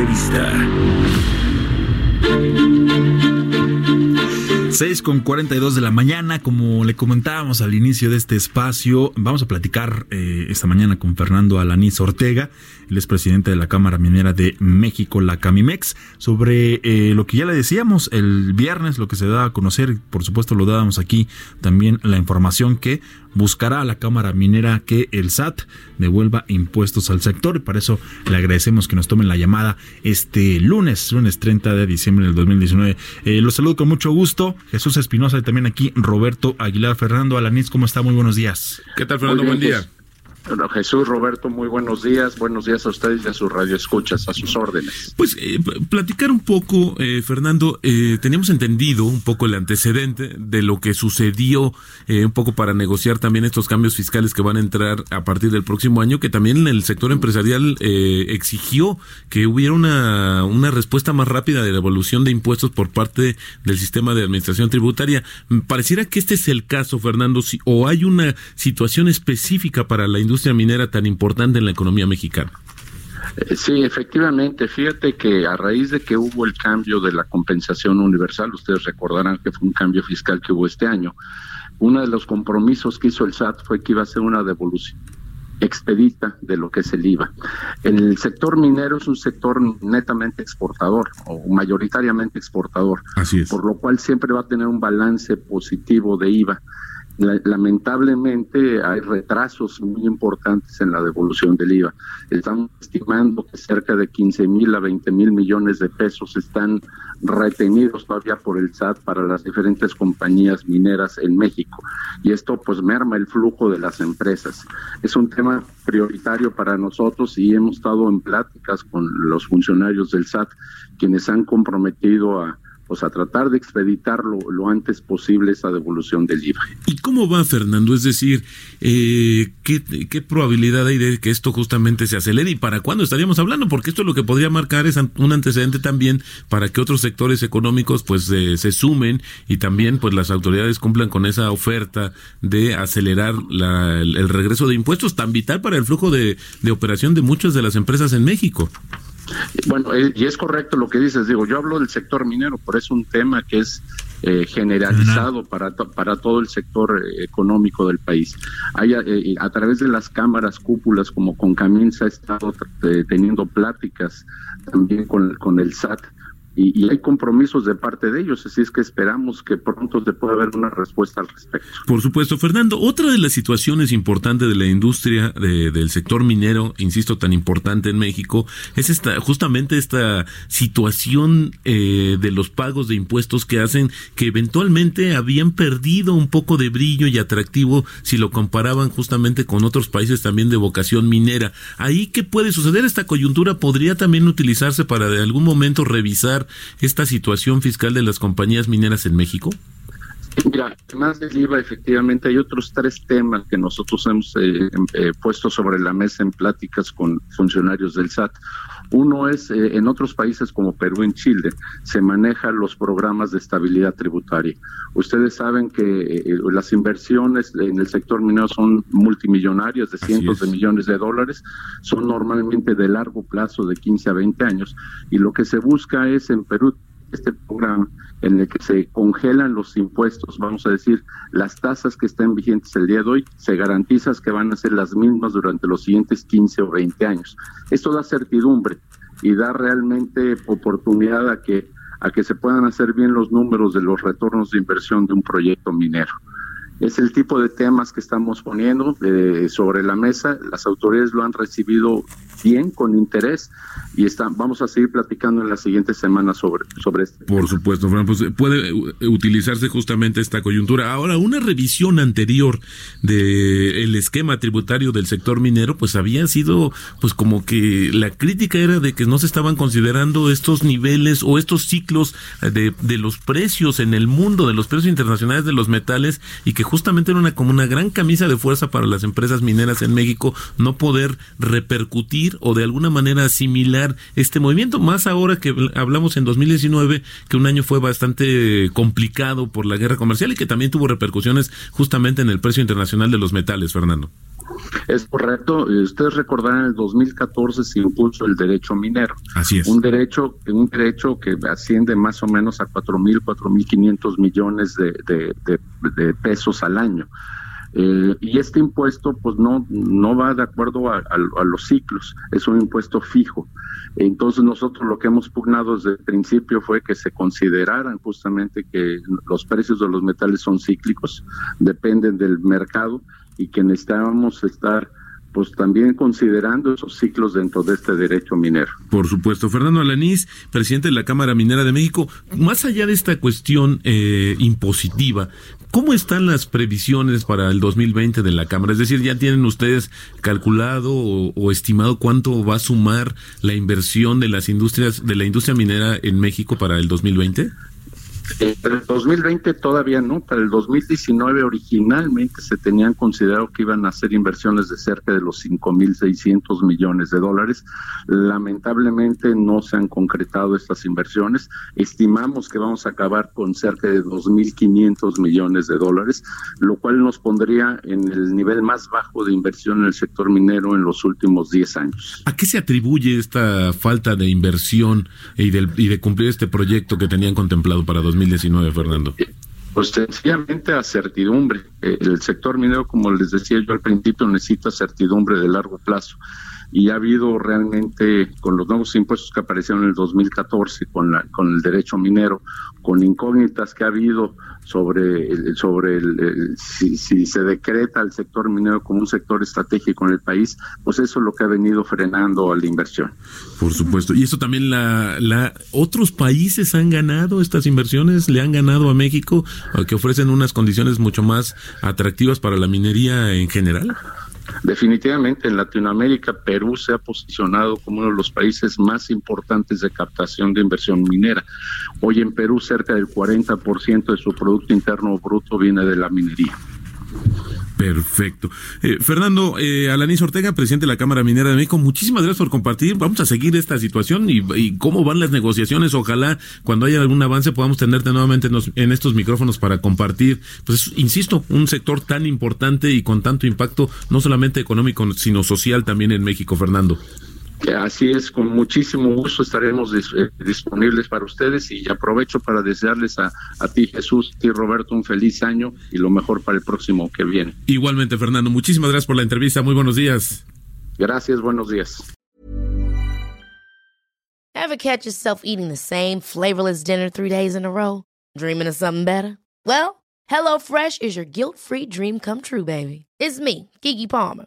Entrevista. 6 con 42 de la mañana, como le comentábamos al inicio de este espacio, vamos a platicar eh, esta mañana con Fernando Alaniz Ortega, el es presidente de la Cámara Minera de México, la Camimex, sobre eh, lo que ya le decíamos el viernes, lo que se da a conocer, por supuesto lo dábamos aquí también la información que buscará a la Cámara Minera que el SAT devuelva impuestos al sector y para eso le agradecemos que nos tomen la llamada este lunes, lunes 30 de diciembre del 2019. Eh, los saludo con mucho gusto, Jesús Espinosa y también aquí Roberto Aguilar Fernando Alaniz, ¿cómo está? Muy buenos días. ¿Qué tal Fernando? Buen día. Jesús, Roberto, muy buenos días. Buenos días a ustedes y a sus radioescuchas, a sus órdenes. Pues eh, platicar un poco, eh, Fernando, eh, teníamos entendido un poco el antecedente de lo que sucedió, eh, un poco para negociar también estos cambios fiscales que van a entrar a partir del próximo año, que también el sector empresarial eh, exigió que hubiera una, una respuesta más rápida de la evolución de impuestos por parte del sistema de administración tributaria. Pareciera que este es el caso, Fernando, si, o hay una situación específica para la industria minera tan importante en la economía mexicana. Eh, Sí, efectivamente. Fíjate que a raíz de que hubo el cambio de la compensación universal, ustedes recordarán que fue un cambio fiscal que hubo este año, uno de los compromisos que hizo el SAT fue que iba a ser una devolución expedita de lo que es el IVA. El sector minero es un sector netamente exportador o mayoritariamente exportador, Así es. por lo cual siempre va a tener un balance positivo de IVA. La- Lamentablemente hay retrasos muy importantes en la devolución del IVA. Estamos estimando que cerca de 15 mil a 20 mil millones de pesos están retenidos todavía por el SAT para las diferentes compañías mineras en México. Y esto pues merma el flujo de las empresas. Es un tema prioritario para nosotros y hemos estado en pláticas con los funcionarios del SAT quienes han comprometido a pues a tratar de expeditar lo, antes posible esa devolución del IVA. ¿Y cómo va, Fernando? Es decir, eh, ¿qué, ¿qué probabilidad hay de que esto justamente se acelere y para cuándo estaríamos hablando? Porque esto lo que podría marcar es un antecedente también para que otros sectores económicos pues eh, se sumen y también pues las autoridades cumplan con esa oferta de acelerar la- el, el regreso de impuestos tan vital para el flujo de, de operación de muchas de las empresas en México. Bueno, eh, y es correcto lo que dices, digo, yo hablo del sector minero, pero es un tema que es eh, generalizado para, to- para todo el sector eh, económico del país. Hay, eh, a través de las cámaras cúpulas como con Caminsa ha estado teniendo pláticas también con, con el SAT y, y hay compromisos de parte de ellos, así es que esperamos que pronto se pueda haber una respuesta al respecto. Por supuesto, Fernando, otra de las situaciones importantes de la industria de- del sector minero, insisto, tan importante en México, es esta, justamente esta situación eh, de los pagos de impuestos que hacen que eventualmente habían perdido un poco de brillo y atractivo si lo comparaban justamente con otros países también de vocación minera. Ahí, ¿qué puede suceder? Esta coyuntura podría también utilizarse para de algún momento revisar esta situación fiscal de las compañías mineras en México. Mira, además del IVA, efectivamente hay otros tres temas que nosotros hemos eh, em- eh, puesto sobre la mesa en pláticas con funcionarios del SAT. Uno es, eh, en otros países como Perú y Chile, se manejan los programas de estabilidad tributaria. Ustedes saben que eh, las inversiones en el sector minero son multimillonarias, de cientos de millones de dólares, son normalmente de largo plazo, de 15 a 20 años, y lo que se busca es en Perú este programa en el que se congelan los impuestos, vamos a decir, las tasas que están vigentes el día de hoy, se garantiza que van a ser las mismas durante los siguientes 15 o 20 años. Esto da certidumbre y da realmente oportunidad a que a que se puedan hacer bien los números de los retornos de inversión de un proyecto minero. Es el tipo de temas que estamos poniendo eh, sobre la mesa. Las autoridades lo han recibido bien, con interés, y está, vamos a seguir platicando en las siguientes semanas sobre, sobre esto. Por supuesto, Fran, pues puede utilizarse justamente esta coyuntura. Ahora, una revisión anterior del el esquema tributario del sector minero, pues había sido, pues como que la crítica era de que no se estaban considerando estos niveles o estos ciclos de, de los precios en el mundo, de los precios internacionales de los metales, y que justamente era una como una gran camisa de fuerza para las empresas mineras en México no poder repercutir o de alguna manera asimilar este movimiento, más ahora que hablamos en 2019, que un año fue bastante complicado por la guerra comercial y que también tuvo repercusiones justamente en el precio internacional de los metales, Fernando. Es correcto. Ustedes recordarán en el 2014 se impuso el derecho minero. Así es. Un derecho, un derecho que asciende más o menos a 4.000, 4.500 millones de, de pesos al año. Eh, y este impuesto pues no, no va de acuerdo a, los ciclos, es un impuesto fijo. Entonces nosotros lo que hemos pugnado desde el principio fue que se consideraran justamente que los precios de los metales son cíclicos, dependen del mercado y que necesitábamos estar pues también considerando esos ciclos dentro de este derecho minero. Por supuesto. Fernando Alanís, presidente de la Cámara Minera de México, más allá de esta cuestión eh, impositiva, ¿Cómo están las previsiones para el 2020 de la Cámara? Es decir, ¿ya tienen ustedes calculado o, estimado cuánto va a sumar la inversión de las industrias, de la industria minera en México para el 2020? Eh, para el 2020 todavía no, para el 2019 originalmente se tenían considerado que iban a hacer inversiones de cerca de los 5.600 millones de dólares. Lamentablemente no se han concretado estas inversiones. Estimamos que vamos a acabar con cerca de 2.500 millones de dólares, lo cual nos pondría en el nivel más bajo de inversión en el sector minero en los últimos 10 años. ¿A qué se atribuye esta falta de inversión y, y de cumplir este proyecto que tenían contemplado para 2020? 2019, Fernando? Pues sencillamente a certidumbre. El sector minero, como les decía yo al principio, necesita certidumbre de largo plazo. Y ha habido realmente, con los nuevos impuestos que aparecieron en el 2014, con, la, con el derecho minero, con incógnitas que ha habido sobre el, sobre el, si, se decreta el sector minero como un sector estratégico en el país, pues eso es lo que ha venido frenando a la inversión. Por supuesto. Y eso también la, la otros países han ganado estas inversiones, le han ganado a México, que ofrecen unas condiciones mucho más atractivas para la minería en general. Definitivamente en Latinoamérica Perú se ha posicionado como uno de los países más importantes de captación de inversión minera. Hoy en Perú cerca del 40% de su Producto Interno Bruto viene de la minería. Perfecto. Eh, Fernando eh, Alanis Ortega, presidente de la Cámara Minera de México, muchísimas gracias por compartir. Vamos a seguir esta situación y, cómo van las negociaciones. Ojalá cuando haya algún avance podamos tenerte nuevamente en, estos micrófonos para compartir, pues insisto, un sector tan importante y con tanto impacto, no solamente económico, sino social también en México, Fernando. Así es, con muchísimo gusto estaremos eh, disponibles para ustedes y aprovecho para desearles a, a ti, Jesús, y Roberto, un feliz año y lo mejor para el próximo que viene. Igualmente, Fernando, muchísimas gracias por la entrevista. Muy buenos días. Gracias, buenos días. Ever catch yourself eating the same flavorless dinner three days in a row? Dreaming of something better? Well, HelloFresh is your guilt-free dream come true, baby. It's me, Kiki Palmer.